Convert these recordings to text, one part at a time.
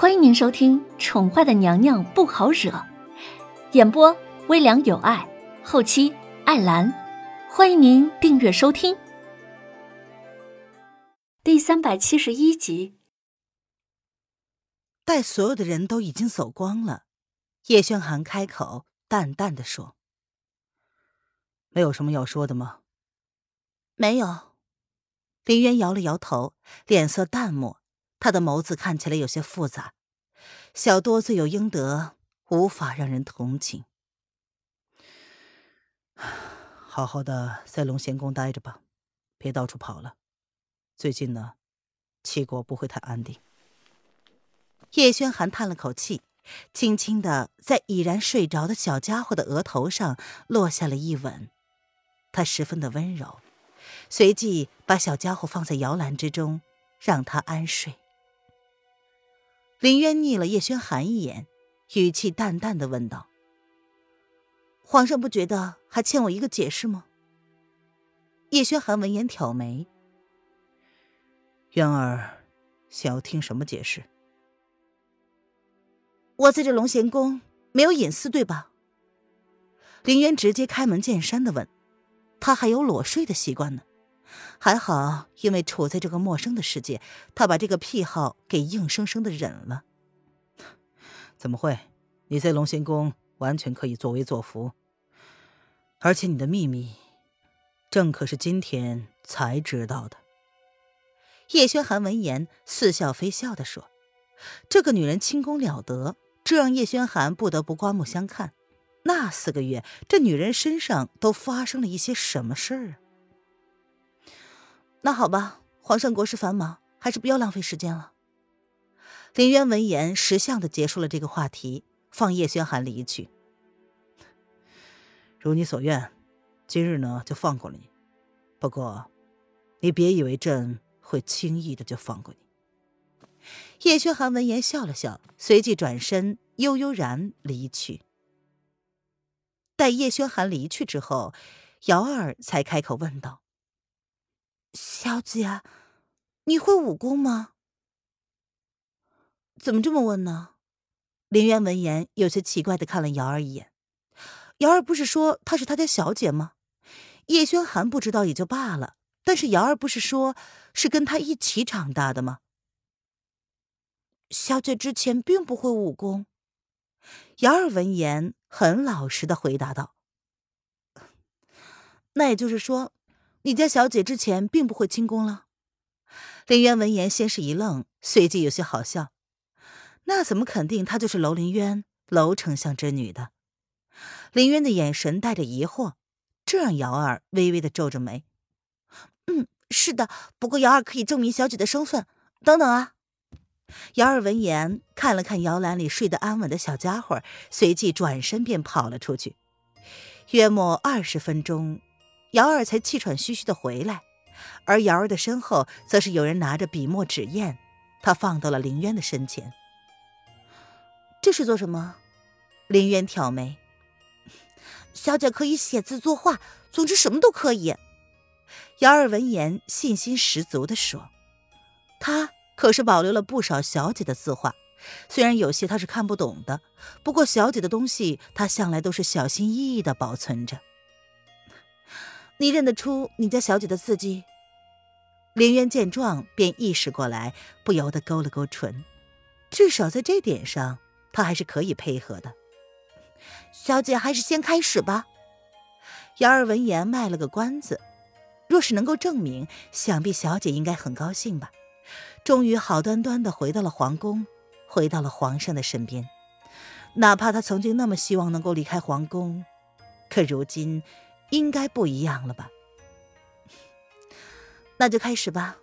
欢迎您收听《宠坏的娘娘不好惹》，演播微凉有爱，后期艾兰。欢迎您订阅收听。第三百七十一集。待所有的人都已经走光了，叶轩寒开口，淡淡的说：“没有什么要说的吗？”“没有。”林渊摇了摇头，脸色淡漠。他的眸子看起来有些复杂，小多罪有应得，无法让人同情。好好的在龙贤宫待着吧，别到处跑了。最近呢，齐国不会太安定。叶轩寒叹了口气，轻轻的在已然睡着的小家伙的额头上落下了一吻，他十分的温柔，随即把小家伙放在摇篮之中，让他安睡。林渊睨了叶轩寒一眼，语气淡淡的问道：“皇上不觉得还欠我一个解释吗？”叶轩寒闻言挑眉：“渊儿，想要听什么解释？”“我在这龙贤宫没有隐私，对吧？”林渊直接开门见山的问：“他还有裸睡的习惯呢。”还好，因为处在这个陌生的世界，他把这个癖好给硬生生的忍了。怎么会？你在龙仙宫完全可以作威作福，而且你的秘密，朕可是今天才知道的。叶轩寒闻言似笑非笑的说：“这个女人轻功了得，这让叶轩寒不得不刮目相看。那四个月，这女人身上都发生了一些什么事儿啊？”那好吧，皇上国事繁忙，还是不要浪费时间了。林渊闻言识相的结束了这个话题，放叶轩寒离去。如你所愿，今日呢就放过了你。不过，你别以为朕会轻易的就放过你。叶轩寒闻言笑了笑，随即转身悠悠然离去。待叶轩寒离去之后，瑶儿才开口问道。小姐，你会武功吗？怎么这么问呢？林渊闻言有些奇怪的看了瑶儿一眼。瑶儿不是说她是他家小姐吗？叶轩寒不知道也就罢了，但是瑶儿不是说是跟他一起长大的吗？小姐之前并不会武功。瑶儿闻言很老实的回答道：“ 那也就是说。”你家小姐之前并不会轻功了。林渊闻言，先是一愣，随即有些好笑。那怎么肯定她就是楼林渊，楼丞相之女的？林渊的眼神带着疑惑，这让瑶儿微微的皱着眉。嗯，是的，不过瑶儿可以证明小姐的身份。等等啊！瑶儿闻言看了看摇篮里睡得安稳的小家伙，随即转身便跑了出去。约莫二十分钟。瑶儿才气喘吁吁的回来，而瑶儿的身后则是有人拿着笔墨纸砚，他放到了林渊的身前。这是做什么？林渊挑眉。小姐可以写字作画，总之什么都可以。瑶儿闻言信心十足的说：“他可是保留了不少小姐的字画，虽然有些他是看不懂的，不过小姐的东西他向来都是小心翼翼的保存着。”你认得出你家小姐的字迹？林渊见状便意识过来，不由得勾了勾唇。至少在这点上，他还是可以配合的。小姐还是先开始吧。姚儿闻言卖了个关子。若是能够证明，想必小姐应该很高兴吧。终于好端端的回到了皇宫，回到了皇上的身边。哪怕她曾经那么希望能够离开皇宫，可如今……应该不一样了吧？那就开始吧。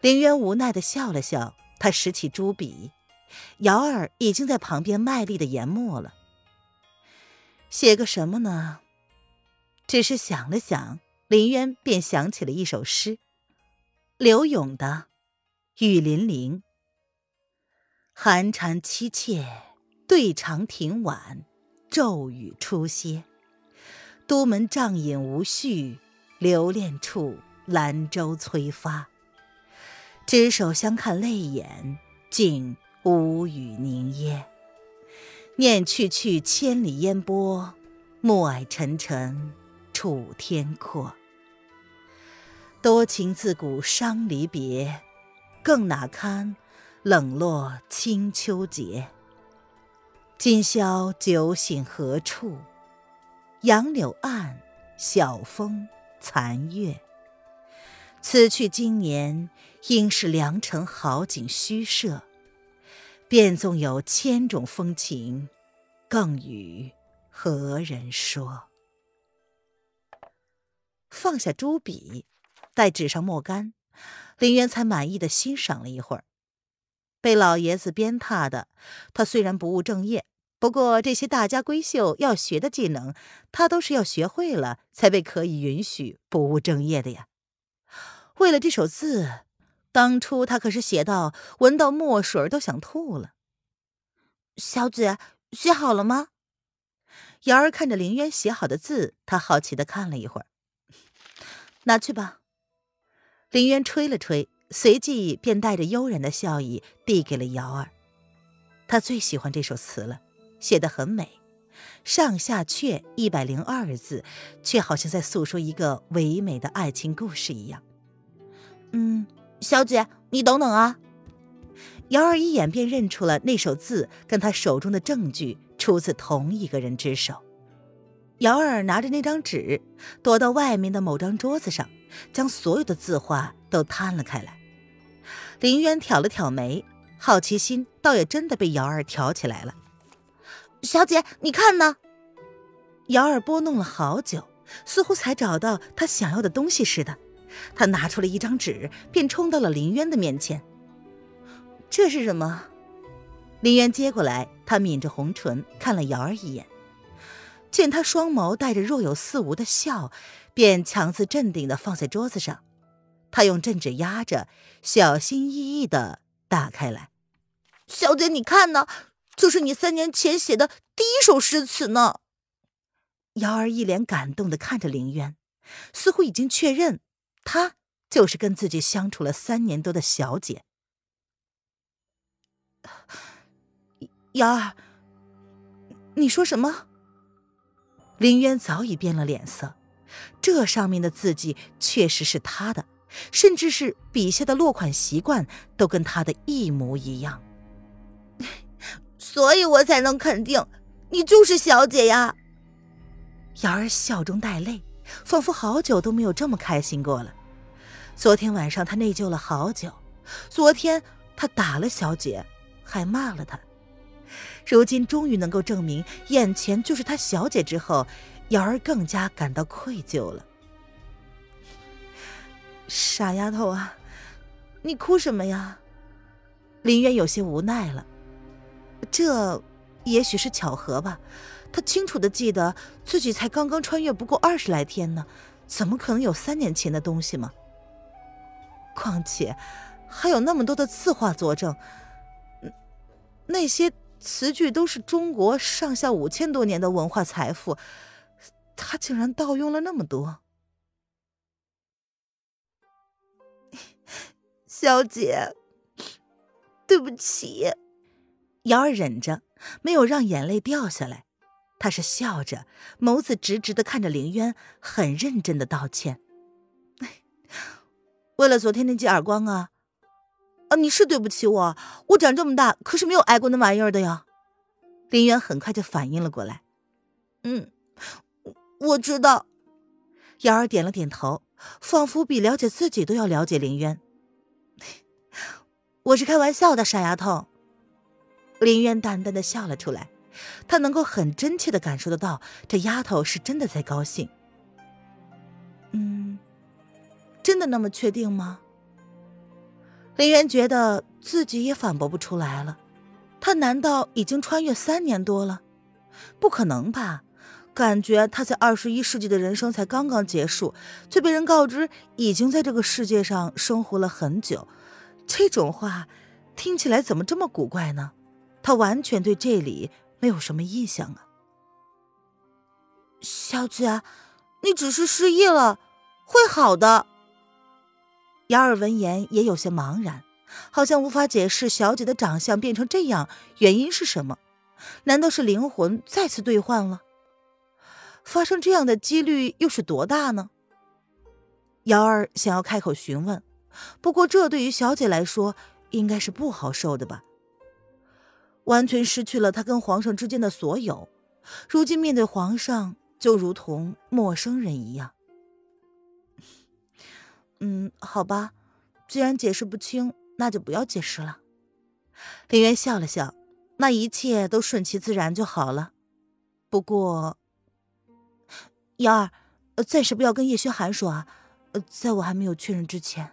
林渊无奈的笑了笑，他拾起朱笔，瑶儿已经在旁边卖力的研墨了。写个什么呢？只是想了想，林渊便想起了一首诗，柳永的《雨霖铃》：“寒蝉凄切对长亭晚，骤雨初歇。”都门帐饮无绪，留恋处兰舟催发。执手相看泪眼，竟无语凝噎。念去去千里烟波，暮霭沉沉楚天阔。多情自古伤离别，更哪堪冷落清秋节。今宵酒醒何处？杨柳岸，晓风残月。此去经年，应是良辰好景虚设。便纵有千种风情，更与何人说？放下朱笔，待纸上墨干，林渊才满意的欣赏了一会儿。被老爷子鞭挞的他，虽然不务正业，不过这些大家闺秀要学的技能，他都是要学会了才被可以允许不务正业的呀。为了这首字。当初他可是写到闻到墨水都想吐了。小姐写好了吗？瑶儿看着林渊写好的字，她好奇的看了一会儿。拿去吧。林渊吹了吹，随即便带着悠然的笑意递给了瑶儿。他最喜欢这首词了，写的很美，上下阙一百零二字，却好像在诉说一个唯美的爱情故事一样。嗯。小姐，你等等啊！瑶儿一眼便认出了那首字，跟他手中的证据出自同一个人之手。瑶儿拿着那张纸，躲到外面的某张桌子上，将所有的字画都摊了开来。林渊挑了挑眉，好奇心倒也真的被瑶儿挑起来了。小姐，你看呢？瑶儿拨弄了好久，似乎才找到他想要的东西似的。他拿出了一张纸，便冲到了林渊的面前。这是什么？林渊接过来，他抿着红唇看了瑶儿一眼，见他双眸带着若有似无的笑，便强自镇定的放在桌子上。他用镇纸压着，小心翼翼的打开来。小姐，你看呢？就是你三年前写的第一首诗词呢。瑶儿一脸感动的看着林渊，似乎已经确认。她就是跟自己相处了三年多的小姐，瑶儿，你说什么？林渊早已变了脸色，这上面的字迹确实是他的，甚至是笔下的落款习惯都跟他的一模一样，所以我才能肯定你就是小姐呀。瑶儿笑中带泪，仿佛好久都没有这么开心过了。昨天晚上她内疚了好久，昨天她打了小姐，还骂了她。如今终于能够证明眼前就是她小姐之后，瑶儿更加感到愧疚了。傻丫头啊，你哭什么呀？林渊有些无奈了。这也许是巧合吧，他清楚的记得自己才刚刚穿越不过二十来天呢，怎么可能有三年前的东西吗？况且，还有那么多的字画佐证，那些词句都是中国上下五千多年的文化财富，他竟然盗用了那么多。小姐，对不起。瑶儿忍着，没有让眼泪掉下来，她是笑着，眸子直直的看着凌渊，很认真的道歉。为了昨天那记耳光啊，啊，你是对不起我，我长这么大可是没有挨过那玩意儿的呀。林渊很快就反应了过来，嗯，我知道。瑶儿点了点头，仿佛比了解自己都要了解林渊。我是开玩笑的，傻丫头。林渊淡淡的笑了出来，他能够很真切的感受得到，这丫头是真的在高兴。嗯。真的那么确定吗？林渊觉得自己也反驳不出来了。他难道已经穿越三年多了？不可能吧？感觉他在二十一世纪的人生才刚刚结束，却被人告知已经在这个世界上生活了很久。这种话听起来怎么这么古怪呢？他完全对这里没有什么印象啊。小姐，你只是失忆了，会好的。瑶儿闻言也有些茫然，好像无法解释小姐的长相变成这样，原因是什么？难道是灵魂再次兑换了？发生这样的几率又是多大呢？瑶儿想要开口询问，不过这对于小姐来说应该是不好受的吧。完全失去了他跟皇上之间的所有，如今面对皇上就如同陌生人一样。嗯，好吧，既然解释不清，那就不要解释了。林渊笑了笑，那一切都顺其自然就好了。不过，瑶儿，暂时不要跟叶轩寒说啊，在我还没有确认之前。